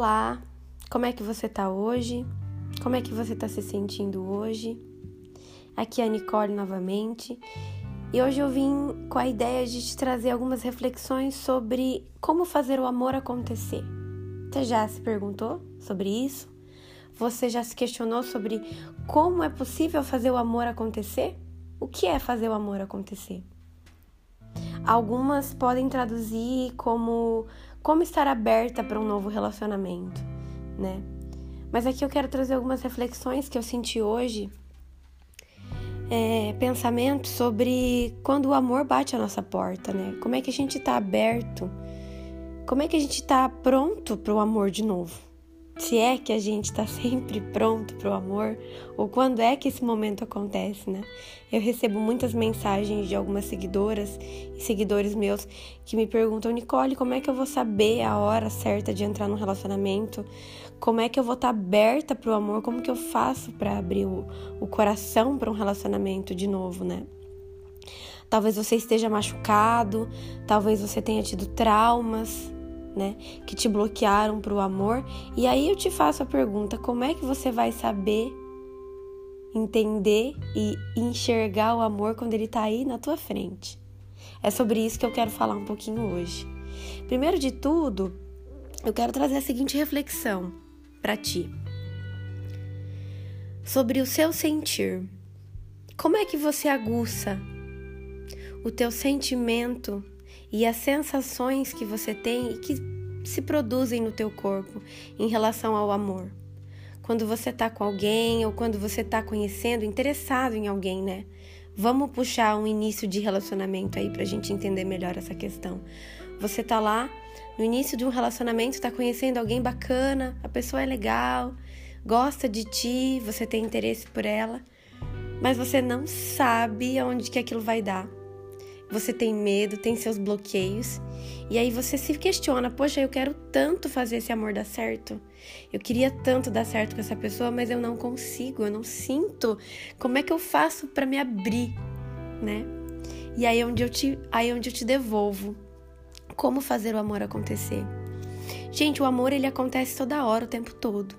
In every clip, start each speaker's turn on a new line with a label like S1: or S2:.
S1: Olá, como é que você tá hoje? Como é que você tá se sentindo hoje? Aqui é a Nicole novamente e hoje eu vim com a ideia de te trazer algumas reflexões sobre como fazer o amor acontecer. Você já se perguntou sobre isso? Você já se questionou sobre como é possível fazer o amor acontecer? O que é fazer o amor acontecer? Algumas podem traduzir como como estar aberta para um novo relacionamento, né? Mas aqui eu quero trazer algumas reflexões que eu senti hoje, é, pensamentos sobre quando o amor bate a nossa porta, né? Como é que a gente está aberto? Como é que a gente está pronto para o amor de novo? Se é que a gente está sempre pronto para o amor ou quando é que esse momento acontece, né? Eu recebo muitas mensagens de algumas seguidoras e seguidores meus que me perguntam, Nicole, como é que eu vou saber a hora certa de entrar num relacionamento? Como é que eu vou estar tá aberta para o amor? Como que eu faço para abrir o, o coração para um relacionamento de novo, né? Talvez você esteja machucado, talvez você tenha tido traumas, né, que te bloquearam para o amor. E aí eu te faço a pergunta: como é que você vai saber entender e enxergar o amor quando ele está aí na tua frente? É sobre isso que eu quero falar um pouquinho hoje. Primeiro de tudo, eu quero trazer a seguinte reflexão para ti sobre o seu sentir. Como é que você aguça o teu sentimento e as sensações que você tem e que se produzem no teu corpo em relação ao amor. Quando você tá com alguém ou quando você tá conhecendo, interessado em alguém, né? Vamos puxar um início de relacionamento aí pra gente entender melhor essa questão. Você tá lá no início de um relacionamento, tá conhecendo alguém bacana, a pessoa é legal, gosta de ti, você tem interesse por ela, mas você não sabe aonde que aquilo vai dar você tem medo, tem seus bloqueios, e aí você se questiona: poxa, eu quero tanto fazer esse amor dar certo. Eu queria tanto dar certo com essa pessoa, mas eu não consigo, eu não sinto. Como é que eu faço para me abrir, né? E aí é onde eu te, aí é onde eu te devolvo como fazer o amor acontecer. Gente, o amor ele acontece toda hora, o tempo todo.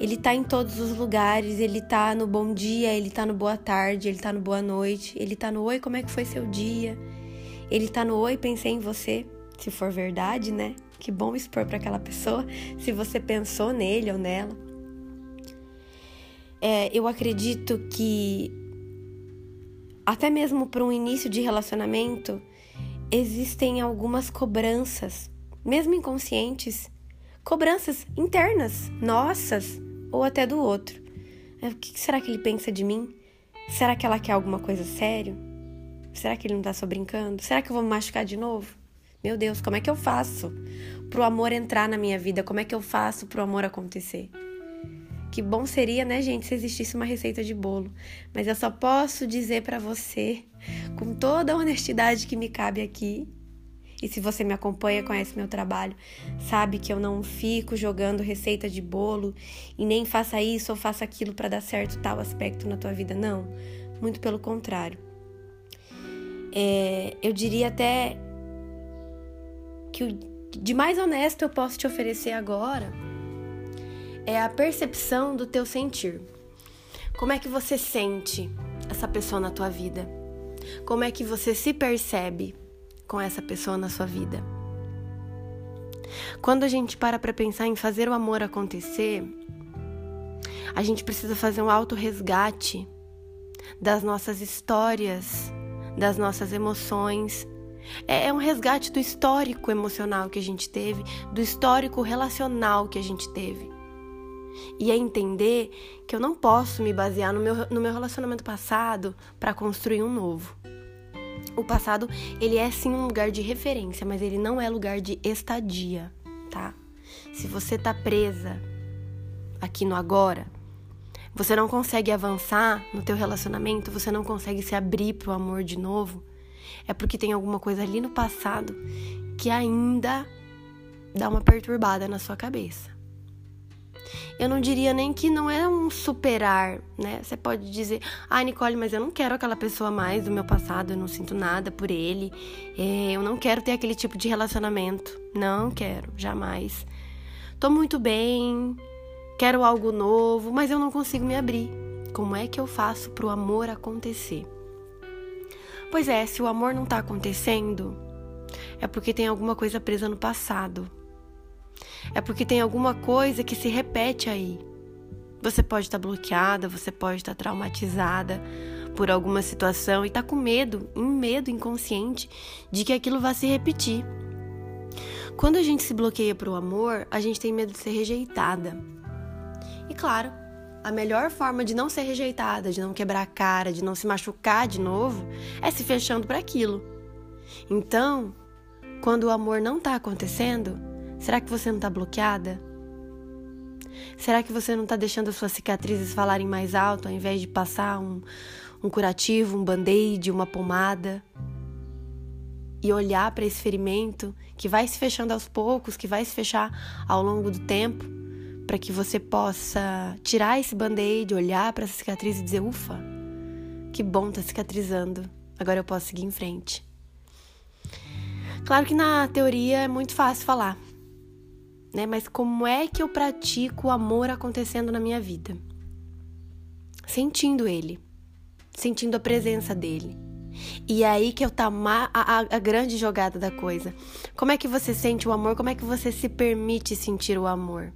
S1: Ele tá em todos os lugares, ele tá no bom dia, ele tá no boa tarde, ele tá no boa noite, ele tá no oi, como é que foi seu dia? Ele tá no oi, pensei em você, se for verdade, né? Que bom expor para aquela pessoa se você pensou nele ou nela. É, eu acredito que até mesmo para um início de relacionamento existem algumas cobranças, mesmo inconscientes, cobranças internas, nossas, ou até do outro. É, o que será que ele pensa de mim? Será que ela quer alguma coisa sério? Será que ele não tá só brincando? Será que eu vou me machucar de novo? Meu Deus, como é que eu faço pro amor entrar na minha vida? Como é que eu faço pro amor acontecer? Que bom seria, né, gente, se existisse uma receita de bolo. Mas eu só posso dizer para você, com toda a honestidade que me cabe aqui, e se você me acompanha, conhece meu trabalho, sabe que eu não fico jogando receita de bolo e nem faça isso ou faça aquilo para dar certo tal aspecto na tua vida. Não, muito pelo contrário. É, eu diria até que o de mais honesto eu posso te oferecer agora é a percepção do teu sentir. Como é que você sente essa pessoa na tua vida? Como é que você se percebe? Com essa pessoa na sua vida. Quando a gente para para pensar em fazer o amor acontecer, a gente precisa fazer um auto-resgate das nossas histórias, das nossas emoções. É, é um resgate do histórico emocional que a gente teve, do histórico relacional que a gente teve. E é entender que eu não posso me basear no meu, no meu relacionamento passado para construir um novo. O passado, ele é sim um lugar de referência, mas ele não é lugar de estadia, tá? Se você tá presa aqui no agora, você não consegue avançar no teu relacionamento, você não consegue se abrir pro amor de novo, é porque tem alguma coisa ali no passado que ainda dá uma perturbada na sua cabeça. Eu não diria nem que não é um superar, né? Você pode dizer, ah, Nicole, mas eu não quero aquela pessoa mais do meu passado, eu não sinto nada por ele, é, eu não quero ter aquele tipo de relacionamento. Não quero, jamais. tô muito bem, quero algo novo, mas eu não consigo me abrir. Como é que eu faço para o amor acontecer? Pois é, se o amor não está acontecendo, é porque tem alguma coisa presa no passado. É porque tem alguma coisa que se repete aí. Você pode estar tá bloqueada, você pode estar tá traumatizada por alguma situação e está com medo, um medo inconsciente de que aquilo vá se repetir. Quando a gente se bloqueia para o amor, a gente tem medo de ser rejeitada. E claro, a melhor forma de não ser rejeitada, de não quebrar a cara, de não se machucar de novo, é se fechando para aquilo. Então, quando o amor não está acontecendo, será que você não está bloqueada? Será que você não está deixando as suas cicatrizes falarem mais alto ao invés de passar um, um curativo, um band-aid, uma pomada? E olhar para esse ferimento que vai se fechando aos poucos, que vai se fechar ao longo do tempo? para que você possa tirar esse band-aid, olhar para essa cicatriz e dizer: ufa, que bom tá cicatrizando, agora eu posso seguir em frente. Claro que na teoria é muito fácil falar, né? Mas como é que eu pratico o amor acontecendo na minha vida? Sentindo ele, sentindo a presença dele. E é aí que eu tá a, a, a grande jogada da coisa. Como é que você sente o amor? Como é que você se permite sentir o amor?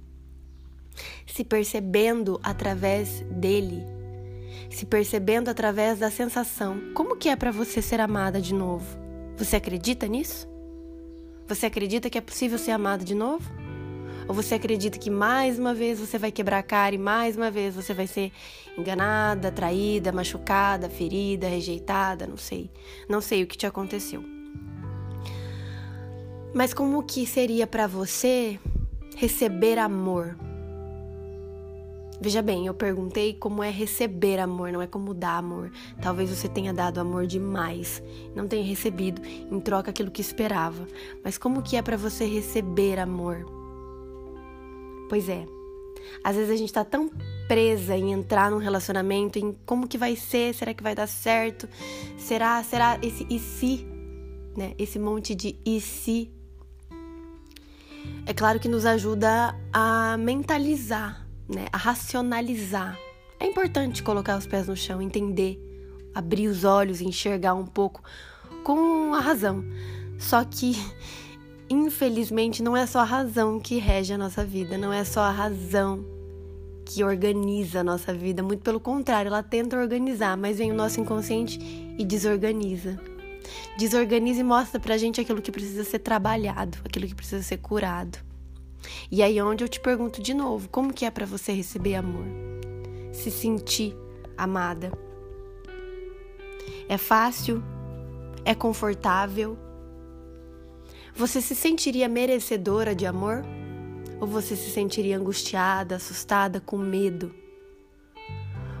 S1: se percebendo através dele, se percebendo através da sensação. Como que é para você ser amada de novo? Você acredita nisso? Você acredita que é possível ser amada de novo? Ou você acredita que mais uma vez você vai quebrar a cara e mais uma vez você vai ser enganada, traída, machucada, ferida, rejeitada, não sei. Não sei o que te aconteceu. Mas como que seria para você receber amor? Veja bem, eu perguntei como é receber amor, não é como dar amor. Talvez você tenha dado amor demais, não tenha recebido em troca aquilo que esperava. Mas como que é para você receber amor? Pois é. Às vezes a gente tá tão presa em entrar num relacionamento, em como que vai ser, será que vai dar certo? Será, será esse e se, né? Esse monte de e se. É claro que nos ajuda a mentalizar né, a racionalizar. É importante colocar os pés no chão, entender, abrir os olhos, enxergar um pouco com a razão. Só que, infelizmente, não é só a razão que rege a nossa vida, não é só a razão que organiza a nossa vida, muito pelo contrário, ela tenta organizar, mas vem o nosso inconsciente e desorganiza. Desorganiza e mostra pra gente aquilo que precisa ser trabalhado, aquilo que precisa ser curado. E aí é onde eu te pergunto de novo, como que é para você receber amor? Se sentir amada? É fácil? É confortável? Você se sentiria merecedora de amor? Ou você se sentiria angustiada, assustada, com medo?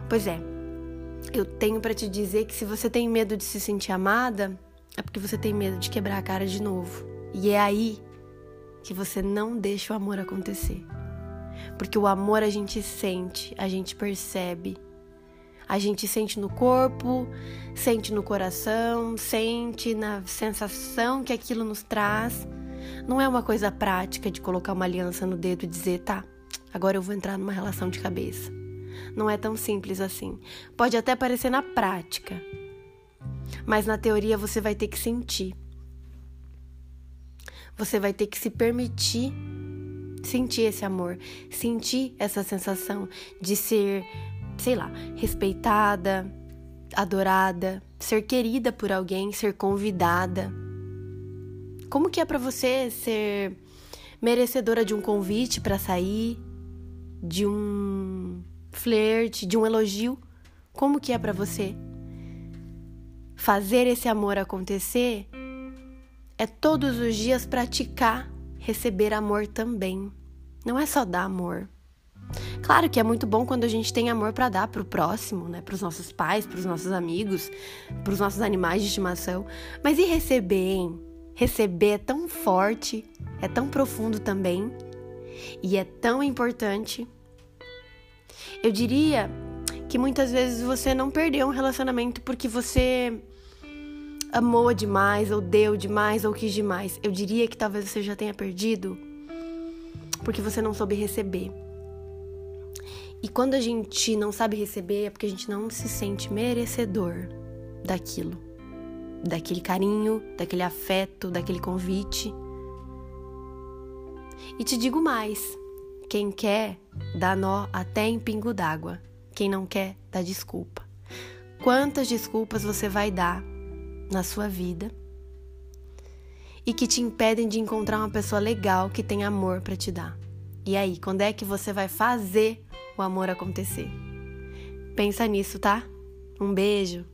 S1: Pois é, eu tenho para te dizer que se você tem medo de se sentir amada, é porque você tem medo de quebrar a cara de novo. E é aí que você não deixa o amor acontecer. Porque o amor a gente sente, a gente percebe. A gente sente no corpo, sente no coração, sente na sensação que aquilo nos traz. Não é uma coisa prática de colocar uma aliança no dedo e dizer, tá, agora eu vou entrar numa relação de cabeça. Não é tão simples assim. Pode até parecer na prática, mas na teoria você vai ter que sentir. Você vai ter que se permitir sentir esse amor, sentir essa sensação de ser, sei lá, respeitada, adorada, ser querida por alguém, ser convidada. Como que é para você ser merecedora de um convite para sair, de um flerte, de um elogio? Como que é para você fazer esse amor acontecer é todos os dias praticar receber amor também. Não é só dar amor. Claro que é muito bom quando a gente tem amor para dar para o próximo, né? Para os nossos pais, para os nossos amigos, para os nossos animais de estimação. Mas e receber, hein? Receber é tão forte, é tão profundo também e é tão importante. Eu diria que muitas vezes você não perdeu um relacionamento porque você amou demais, ou deu demais, ou quis demais. Eu diria que talvez você já tenha perdido porque você não soube receber. E quando a gente não sabe receber, é porque a gente não se sente merecedor daquilo, daquele carinho, daquele afeto, daquele convite. E te digo mais: quem quer, dá nó até em pingo d'água. Quem não quer, dá desculpa. Quantas desculpas você vai dar na sua vida e que te impedem de encontrar uma pessoa legal que tem amor para te dar? E aí, quando é que você vai fazer o amor acontecer? Pensa nisso, tá? Um beijo.